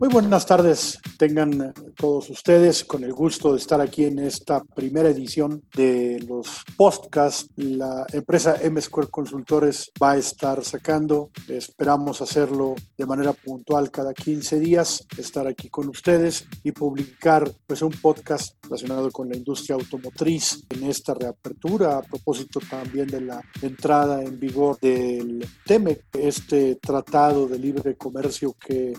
Muy buenas tardes, tengan todos ustedes con el gusto de estar aquí en esta primera edición de los podcasts. La empresa M Square Consultores va a estar sacando, esperamos hacerlo de manera puntual cada 15 días, estar aquí con ustedes y publicar pues un podcast relacionado con la industria automotriz en esta reapertura a propósito también de la entrada en vigor del TEMEC, este tratado de libre comercio que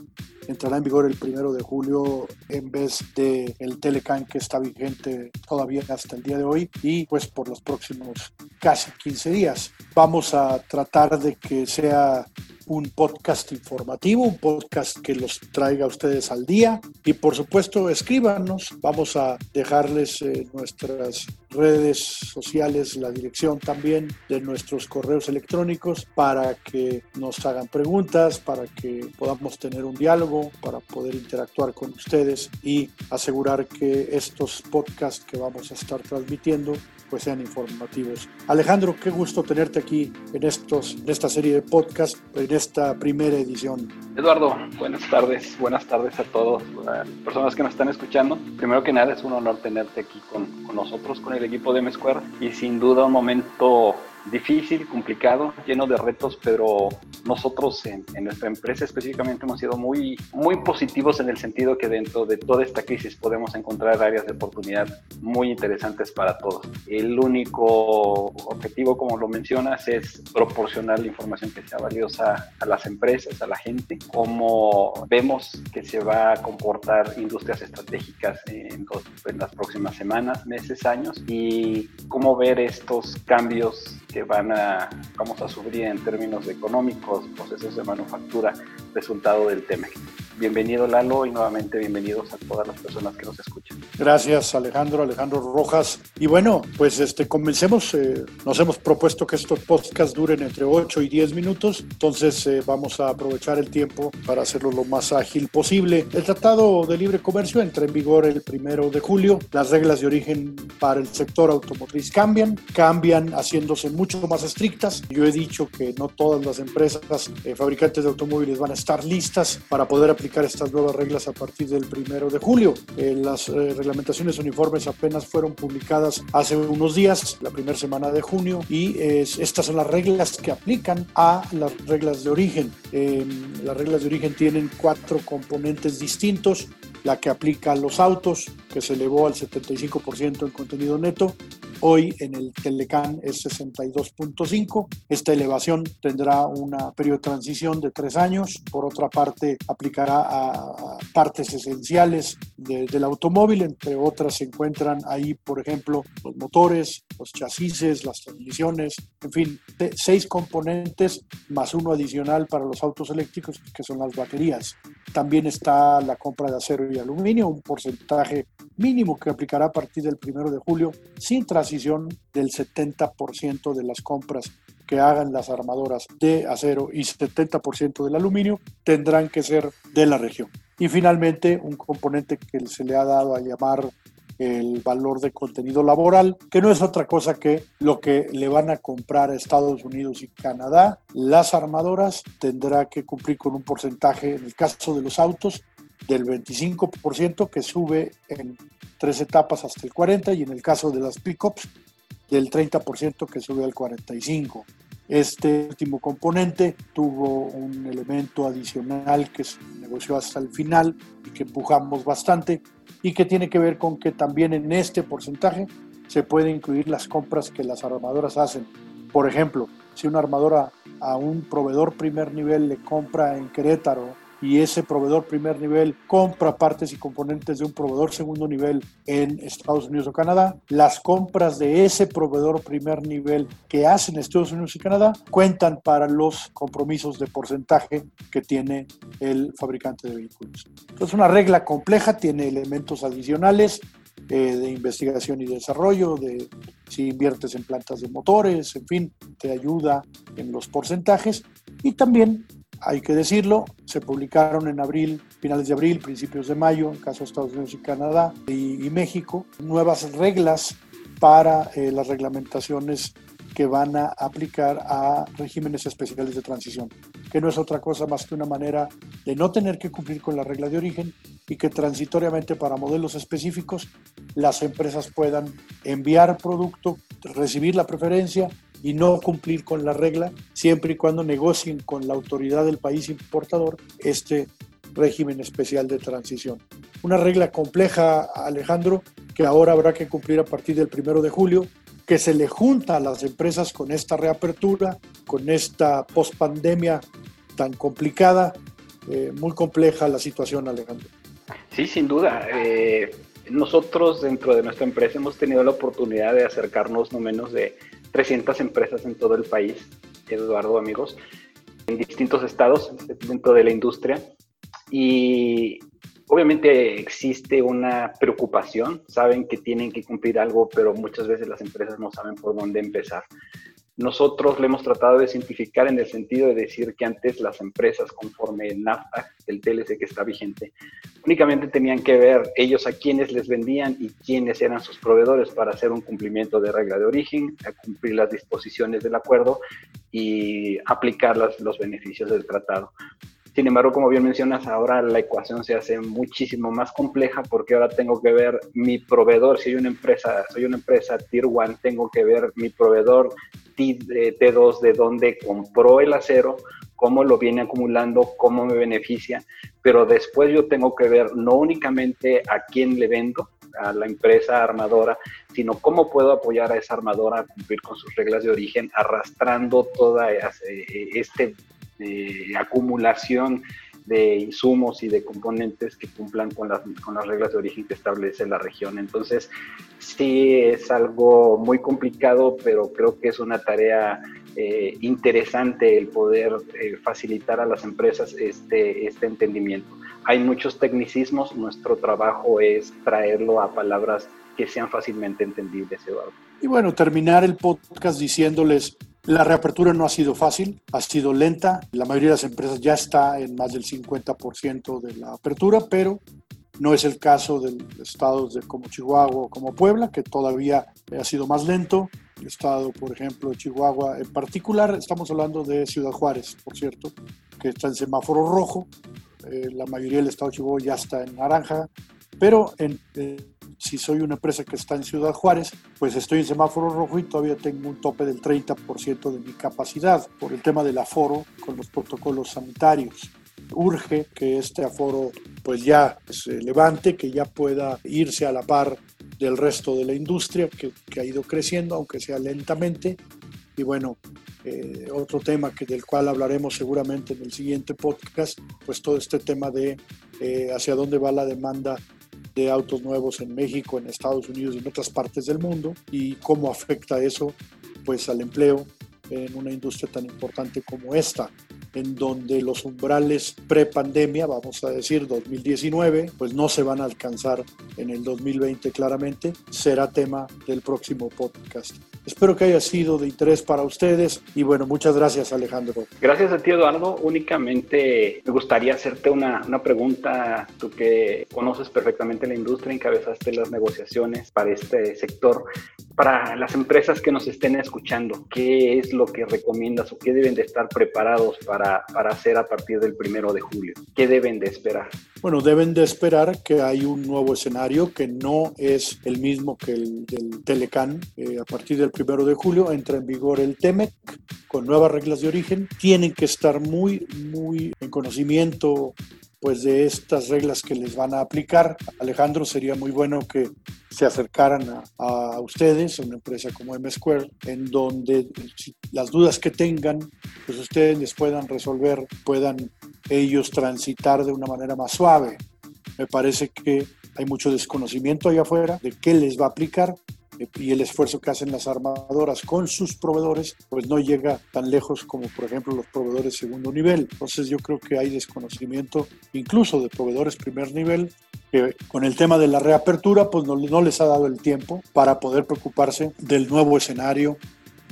entrará en vigor el primero de julio en vez de el Telecan que está vigente todavía hasta el día de hoy y pues por los próximos casi 15 días. Vamos a tratar de que sea un podcast informativo, un podcast que los traiga a ustedes al día. Y por supuesto escríbanos, vamos a dejarles eh, nuestras redes sociales, la dirección también de nuestros correos electrónicos para que nos hagan preguntas, para que podamos tener un diálogo, para poder interactuar con ustedes y asegurar que estos podcasts que vamos a estar transmitiendo pues sean informativos. Alejandro, qué gusto tenerte aquí en, estos, en esta serie de podcast, en esta primera edición. Eduardo, buenas tardes, buenas tardes a todos, a personas que nos están escuchando. Primero que nada es un honor tenerte aquí con, con nosotros, con el equipo de M-Square y sin duda un momento difícil, complicado, lleno de retos, pero nosotros en, nuestra empresa específicamente hemos sido muy, muy positivos en el sentido que dentro de toda esta crisis podemos encontrar áreas de oportunidad muy interesantes para todos. El único objetivo, como lo mencionas, es proporcionar la información que sea valiosa a las empresas, a la gente, cómo vemos que se va a comportar industrias estratégicas en, en las próximas semanas, meses, años y cómo ver estos cambios que van a, vamos a sufrir en términos económicos, procesos de manufactura, resultado del TEMEC. Bienvenido Lalo y nuevamente bienvenidos a todas las personas que nos escuchan. Gracias Alejandro, Alejandro Rojas. Y bueno, pues este, comencemos. Eh, nos hemos propuesto que estos podcasts duren entre 8 y 10 minutos, entonces eh, vamos a aprovechar el tiempo para hacerlo lo más ágil posible. El Tratado de Libre Comercio entra en vigor el primero de julio. Las reglas de origen para el sector automotriz cambian, cambian haciéndose mucho más estrictas. Yo he dicho que no todas las empresas eh, fabricantes de automóviles van a estar listas para poder aplicar estas nuevas reglas a partir del primero de julio. Eh, las eh, reglamentaciones uniformes apenas fueron publicadas hace unos días, la primera semana de junio, y estas son las reglas que aplican a las reglas de origen. Em, las reglas de origen tienen cuatro componentes distintos la que aplica a los autos, que se elevó al 75% en contenido neto, Hoy en el Telecan es 62.5. Esta elevación tendrá una periodo de transición de tres años. Por otra parte, aplicará a partes esenciales del automóvil. Entre otras se encuentran ahí, por ejemplo, los motores, los chasis, las transmisiones, en fin, seis componentes más uno adicional para los autos eléctricos, que son las baterías. También está la compra de acero y aluminio, un porcentaje mínimo que aplicará a partir del primero de julio, sin transición del 70% de las compras que hagan las armadoras de acero y 70% del aluminio tendrán que ser de la región. Y finalmente, un componente que se le ha dado a llamar el valor de contenido laboral, que no es otra cosa que lo que le van a comprar a Estados Unidos y Canadá. Las armadoras tendrá que cumplir con un porcentaje, en el caso de los autos, del 25% que sube en tres etapas hasta el 40% y en el caso de las pickups del 30% que sube al 45%. Este último componente tuvo un elemento adicional que se negoció hasta el final y que empujamos bastante y que tiene que ver con que también en este porcentaje se pueden incluir las compras que las armadoras hacen. Por ejemplo, si una armadora a un proveedor primer nivel le compra en Querétaro y ese proveedor primer nivel compra partes y componentes de un proveedor segundo nivel en Estados Unidos o Canadá, las compras de ese proveedor primer nivel que hacen Estados Unidos y Canadá cuentan para los compromisos de porcentaje que tiene el fabricante de vehículos. Es una regla compleja, tiene elementos adicionales eh, de investigación y desarrollo, de si inviertes en plantas de motores, en fin, te ayuda en los porcentajes y también hay que decirlo, se publicaron en abril, finales de abril, principios de mayo, en caso de Estados Unidos y Canadá y, México, nuevas reglas para eh, las reglamentaciones que van a aplicar a regímenes especiales de transición, que no es otra cosa más que una manera de no tener que cumplir con la regla de origen y que transitoriamente para modelos específicos las empresas puedan enviar producto, recibir la preferencia y no cumplir con la regla siempre y cuando negocien con la autoridad del país importador este régimen especial de transición. Una regla compleja, Alejandro, que ahora habrá que cumplir a partir del primero de julio, que se le junta a las empresas con esta reapertura, con esta pospandemia tan complicada, eh, muy compleja la situación, Alejandro. Sí, sin duda. Eh, nosotros dentro de nuestra empresa hemos tenido la oportunidad de acercarnos no menos de 300 empresas en todo el país, Eduardo, amigos, en distintos estados dentro de la industria. Y obviamente existe una preocupación, saben que tienen que cumplir algo, pero muchas veces las empresas no saben por dónde empezar. Nosotros le hemos tratado de simplificar en el sentido de decir que antes las empresas, conforme NAFTA, el TLC que está vigente, únicamente tenían que ver ellos a quiénes les vendían y quiénes eran sus proveedores para hacer un cumplimiento de regla de origen, cumplir las disposiciones del acuerdo y aplicar los beneficios del tratado. Sin embargo, como bien mencionas, ahora la ecuación se hace muchísimo más compleja porque ahora tengo que ver mi proveedor, si soy una empresa, soy una empresa Tier 1, tengo que ver mi proveedor T2 de dónde compró el acero, cómo lo viene acumulando, cómo me beneficia, pero después yo tengo que ver no únicamente a quién le vendo, a la empresa armadora, sino cómo puedo apoyar a esa armadora a cumplir con sus reglas de origen, arrastrando toda esta eh, acumulación de insumos y de componentes que cumplan con las, con las reglas de origen que establece la región. Entonces, sí es algo muy complicado, pero creo que es una tarea eh, interesante el poder eh, facilitar a las empresas este, este entendimiento. Hay muchos tecnicismos, nuestro trabajo es traerlo a palabras que sean fácilmente entendibles, Eduardo. Y bueno, terminar el podcast diciéndoles la reapertura no ha sido fácil, ha sido lenta. La mayoría de las empresas ya está en más del 50% de la apertura, pero no es el caso de estados de como Chihuahua o como Puebla, que todavía ha sido más lento. El estado, por ejemplo, Chihuahua en particular, estamos hablando de Ciudad Juárez, por cierto, que está en semáforo rojo. Eh, la mayoría del estado de Chihuahua ya está en naranja, pero en, eh, si soy una empresa que está en Ciudad Juárez, pues estoy en semáforo rojo y todavía tengo un tope del 30% de mi capacidad por el tema del aforo con los protocolos sanitarios. Urge que este aforo pues ya se levante, que ya pueda irse a la par del resto de la industria que, que ha ido creciendo, aunque sea lentamente. Y bueno, eh, otro tema que, del cual hablaremos seguramente en el siguiente podcast, pues todo este tema de eh, hacia dónde va la demanda de autos nuevos en México, en Estados Unidos y en otras partes del mundo y cómo afecta eso pues al empleo en una industria tan importante como esta en donde los umbrales pre-pandemia, vamos a decir 2019, pues no se van a alcanzar en el 2020 claramente, será tema del próximo podcast. Espero que haya sido de interés para ustedes y bueno, muchas gracias Alejandro. Gracias a ti Eduardo. Únicamente me gustaría hacerte una, una pregunta, tú que conoces perfectamente la industria, encabezaste las negociaciones para este sector. Para las empresas que nos estén escuchando, ¿qué es lo que recomiendas o qué deben de estar preparados para, para hacer a partir del primero de julio? ¿Qué deben de esperar? Bueno, deben de esperar que hay un nuevo escenario que no es el mismo que el del Telecan. Eh, a partir del primero de julio entra en vigor el TEMEC con nuevas reglas de origen. Tienen que estar muy, muy en conocimiento pues de estas reglas que les van a aplicar. Alejandro, sería muy bueno que se acercaran a, ustedes, a una empresa como M-Square, en donde las dudas que tengan, pues ustedes les puedan resolver, puedan ellos transitar de una manera más suave. Me parece que hay mucho desconocimiento allá afuera de qué les va a aplicar y el esfuerzo que hacen las armadoras con sus proveedores, pues no llega tan lejos como por ejemplo los proveedores segundo nivel. Entonces yo creo que hay desconocimiento incluso de proveedores primer nivel que con el tema de la reapertura pues no, no les ha dado el tiempo para poder preocuparse del nuevo escenario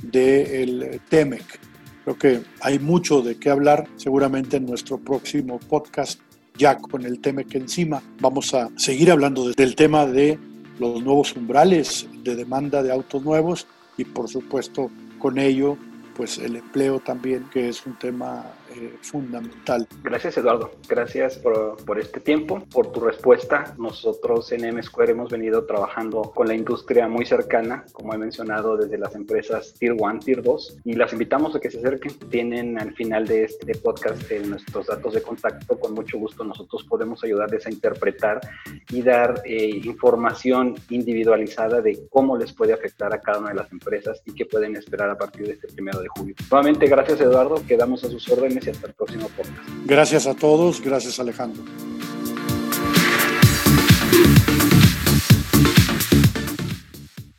del TEMEC. Creo que hay mucho de qué hablar seguramente en nuestro próximo podcast ya con el TEMEC encima. Vamos a seguir hablando del tema de los nuevos umbrales de demanda de autos nuevos y por supuesto con ello pues el empleo también que es un tema eh, fundamental. Gracias Eduardo, gracias por, por, este tiempo, por tu respuesta. Nosotros en M Square hemos venido trabajando con la industria muy cercana, como he mencionado, desde las empresas Tier 1, Tier 2, y las invitamos a que se acerquen. Tienen al final de este podcast eh, nuestros datos de contacto, con mucho gusto nosotros podemos ayudarles a interpretar y dar eh, información individualizada de cómo les puede afectar a cada una de las empresas y qué pueden esperar a partir de este primero julio. Nuevamente, gracias Eduardo, quedamos a sus órdenes y hasta el próximo podcast. Gracias a todos, gracias Alejandro.